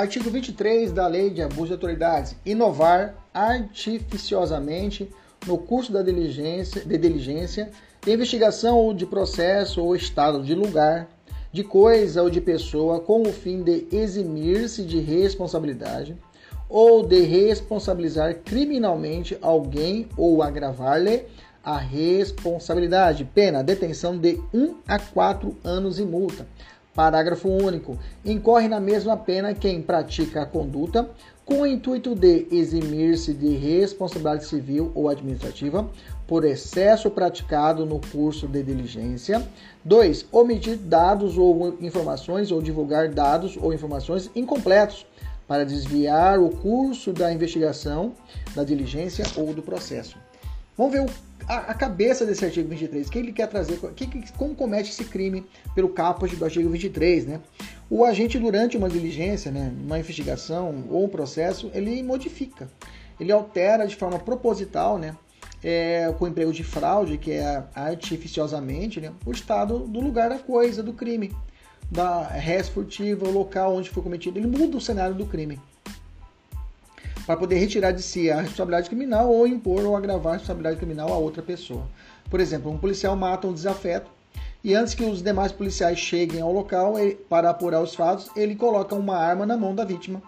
Artigo 23 da Lei de Abuso de Autoridades. Inovar artificiosamente no curso da diligência, de diligência, de investigação ou de processo ou estado de lugar, de coisa ou de pessoa com o fim de eximir-se de responsabilidade ou de responsabilizar criminalmente alguém ou agravar-lhe a responsabilidade. Pena, detenção de 1 a 4 anos e multa. Parágrafo único. Incorre na mesma pena quem pratica a conduta com o intuito de eximir-se de responsabilidade civil ou administrativa por excesso praticado no curso de diligência. 2. Omitir dados ou informações ou divulgar dados ou informações incompletos para desviar o curso da investigação, da diligência ou do processo. Vamos ver o a, a, cabeça desse artigo 23, o que ele quer trazer, que, que, como comete esse crime pelo caput do artigo 23, né? O agente, durante uma diligência, né, uma investigação ou um processo, ele modifica, ele altera de forma proposital, né, é, com o emprego de fraude, que é artificiosamente, né, o estado do lugar da coisa, do crime, da res furtiva, o local onde foi cometido, ele muda o cenário do crime para poder retirar de si a responsabilidade criminal ou impor ou agravar a responsabilidade criminal a outra pessoa. Por exemplo, um policial mata um desafeto e antes que os demais policiais cheguem ao local para apurar os fatos, ele coloca uma arma na mão da vítima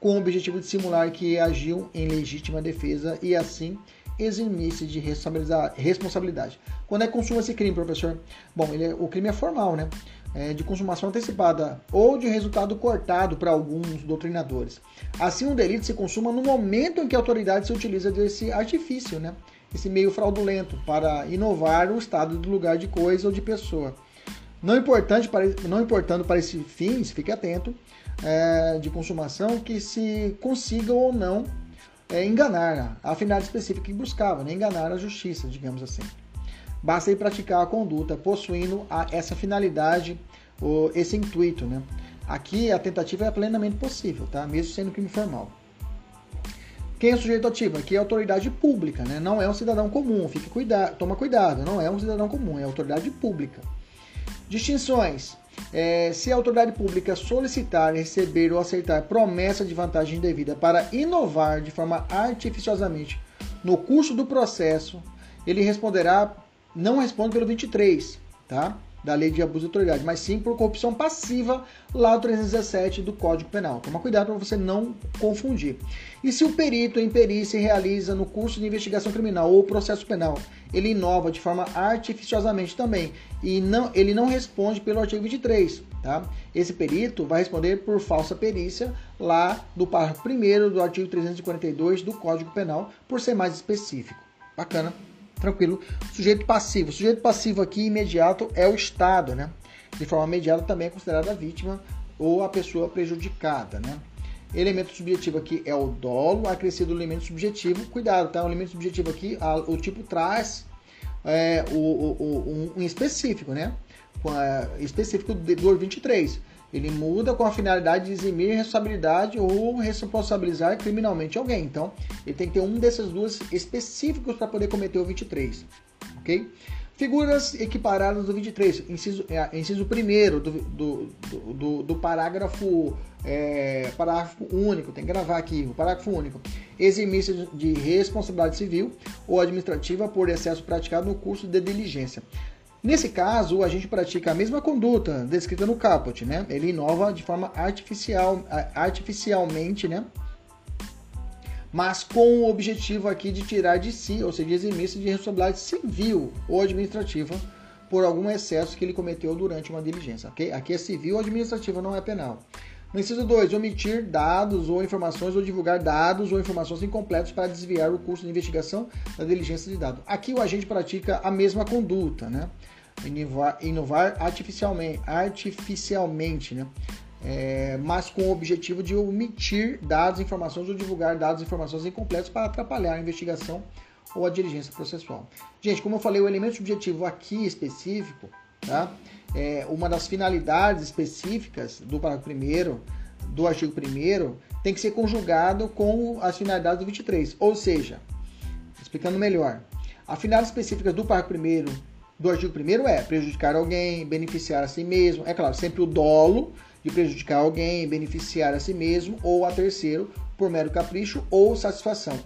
com o objetivo de simular que agiu em legítima defesa e assim eximir-se de responsabilidade. Quando é que consuma esse crime, professor? Bom, é, o crime é formal, né? é, de consumação antecipada ou de resultado cortado para alguns doutrinadores. Assim, um delito se consuma no momento em que a autoridade se utiliza desse artifício, né? esse meio fraudulento, para inovar o estado do lugar de coisa ou de pessoa. Não, importante para, não importando para esse fim, fique atento, é, de consumação que se consiga ou não é, enganar a finalidade específica que buscava, né? enganar a justiça, digamos assim. Basta ele praticar a conduta possuindo a, essa finalidade, ou esse intuito. Né? Aqui a tentativa é plenamente possível, tá? mesmo sendo crime formal. Quem é o sujeito ativo? Aqui é autoridade pública, né? não é um cidadão comum. Fique cuidado, toma cuidado, não é um cidadão comum, é autoridade pública. Distinções. É, se a autoridade pública solicitar, receber ou aceitar promessa de vantagem devida para inovar de forma artificiosamente no curso do processo, ele responderá não responde pelo 23, tá? Da lei de abuso de autoridade, mas sim por corrupção passiva lá do 317 do Código Penal. Toma cuidado para você não confundir. E se o perito em perícia realiza no curso de investigação criminal ou processo penal, ele inova de forma artificiosamente também e não, ele não responde pelo artigo 23, tá? Esse perito vai responder por falsa perícia lá do parágrafo 1 do artigo 342 do Código Penal, por ser mais específico. Bacana tranquilo. Sujeito passivo. Sujeito passivo aqui imediato é o Estado, né? De forma imediata também é considerada a vítima ou a pessoa prejudicada, né? Elemento subjetivo aqui é o dolo, acrescido o elemento subjetivo. Cuidado, tá? O elemento subjetivo aqui, a, o tipo traz é, o, o, um, específico, né? Específico do 23. Ele muda com a finalidade de eximir responsabilidade ou responsabilizar criminalmente alguém. Então, ele tem que ter um desses duas específicos para poder cometer o 23. Ok? Figuras equiparadas do 23, inciso, é, inciso 1 do, do, do, do, parágrafo, é, parágrafo único, tem que gravar aqui, o parágrafo único. Eximir-se de responsabilidade civil ou administrativa por excesso praticado no curso de diligência. Nesse caso, o agente pratica a mesma conduta descrita no caput, né? Ele inova de forma artificial, artificialmente, né? Mas com o objetivo aqui de tirar de si, ou seja, eximir-se de responsabilidade civil ou administrativa por algum excesso que ele cometeu durante uma diligência, ok? Aqui é civil ou administrativa, não é penal. No inciso 2, omitir dados ou informações ou divulgar dados ou informações incompletos para desviar o curso de investigação da diligência de dados. Aqui o agente pratica a mesma conduta, né? inovar, inovar artificialmente, artificialmente, né? É, mas com o objetivo de omitir dados, informações ou divulgar dados, informações incompletos para atrapalhar a investigação ou a diligência processual. Gente, como eu falei, o elemento subjetivo aqui específico, tá? É, uma das finalidades específicas do parágrafo 1 do artigo 1 tem que ser conjugado com as finalidades do 23. Ou seja, explicando melhor, a finalidade específica do parágrafo 1 do artigo 1 é prejudicar alguém, beneficiar a si mesmo. É claro, sempre o dolo de prejudicar alguém, beneficiar a si mesmo ou a terceiro por mero capricho ou satisfação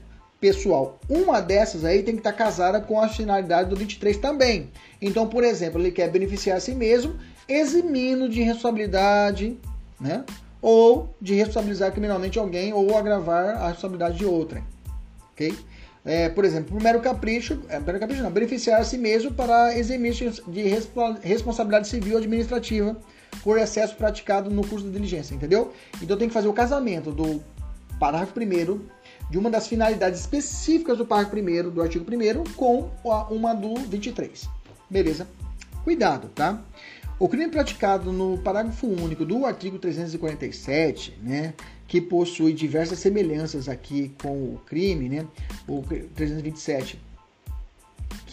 pessoal. Uma dessas aí tem que estar casada com a finalidade do 23 também. Então, por exemplo, ele quer beneficiar a si mesmo, eximindo de responsabilidade, né? Ou de responsabilizar criminalmente alguém ou agravar a responsabilidade de outrem. Ok? É, por exemplo, por mero capricho, é, mero capricho não, beneficiar a si mesmo para eximir de responsabilidade civil administrativa por excesso praticado no curso de diligência, entendeu? Então tem que fazer o casamento do parágrafo primeiro de uma das finalidades específicas do parágrafo 1 do artigo 1 com uma do 23. Beleza? Cuidado, tá? O crime praticado no parágrafo único do artigo 347, né, que possui diversas semelhanças aqui com o crime, né, o 327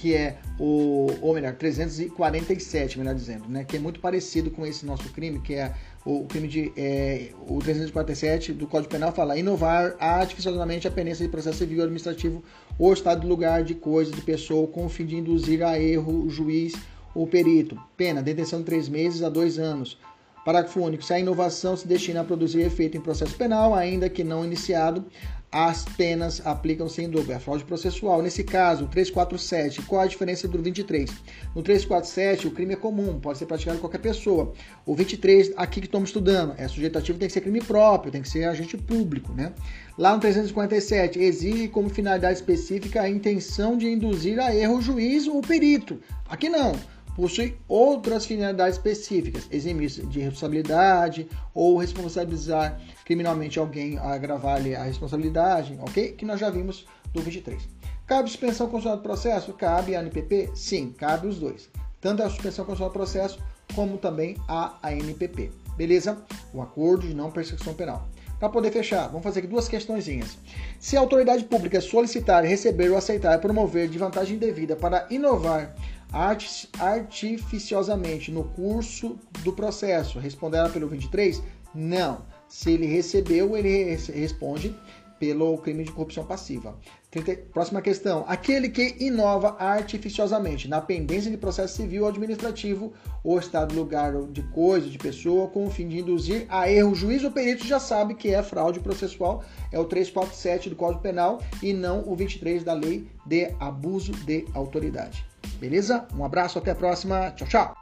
que é o, ou melhor, 347, melhor dizendo, né, que é muito parecido com esse nosso crime, que é o crime de é, o 347 do Código Penal fala inovar artificialmente a penência de processo civil administrativo ou estado de lugar de coisa de pessoa com o fim de induzir a erro o juiz ou perito. Pena, detenção de três meses a dois anos. Parágrafo único. Se a inovação se destina a produzir efeito em processo penal, ainda que não iniciado, as penas aplicam-se em. É a fraude processual. Nesse caso, 347, qual a diferença do 23? No 347, o crime é comum, pode ser praticado por qualquer pessoa. O 23, aqui que estamos estudando, é sujeitativo, tem que ser crime próprio, tem que ser agente público, né? Lá no 347, exige como finalidade específica a intenção de induzir a erro o juiz ou o perito. Aqui não possui outras finalidades específicas, eximir de responsabilidade ou responsabilizar criminalmente alguém, agravar-lhe a responsabilidade, ok? Que nós já vimos do 23. Cabe suspensão constitucional do processo? Cabe a NPP? Sim, cabe os dois. Tanto a suspensão constitucional do processo como também a ANPP. Beleza? O acordo de não persecução penal. Para poder fechar, vamos fazer aqui duas questõezinhas. Se a autoridade pública solicitar, receber ou aceitar promover de vantagem indevida para inovar artificiosamente no curso do processo, responderá pelo 23? Não. Se ele recebeu, ele responde pelo crime de corrupção passiva. Próxima questão. Aquele que inova artificiosamente na pendência de processo civil ou administrativo ou estado lugar de coisa, de pessoa, com o fim de induzir a erro juiz ou perito, já sabe que é fraude processual, é o 347 do Código Penal e não o 23 da Lei de Abuso de Autoridade. Beleza? Um abraço, até a próxima. Tchau, tchau.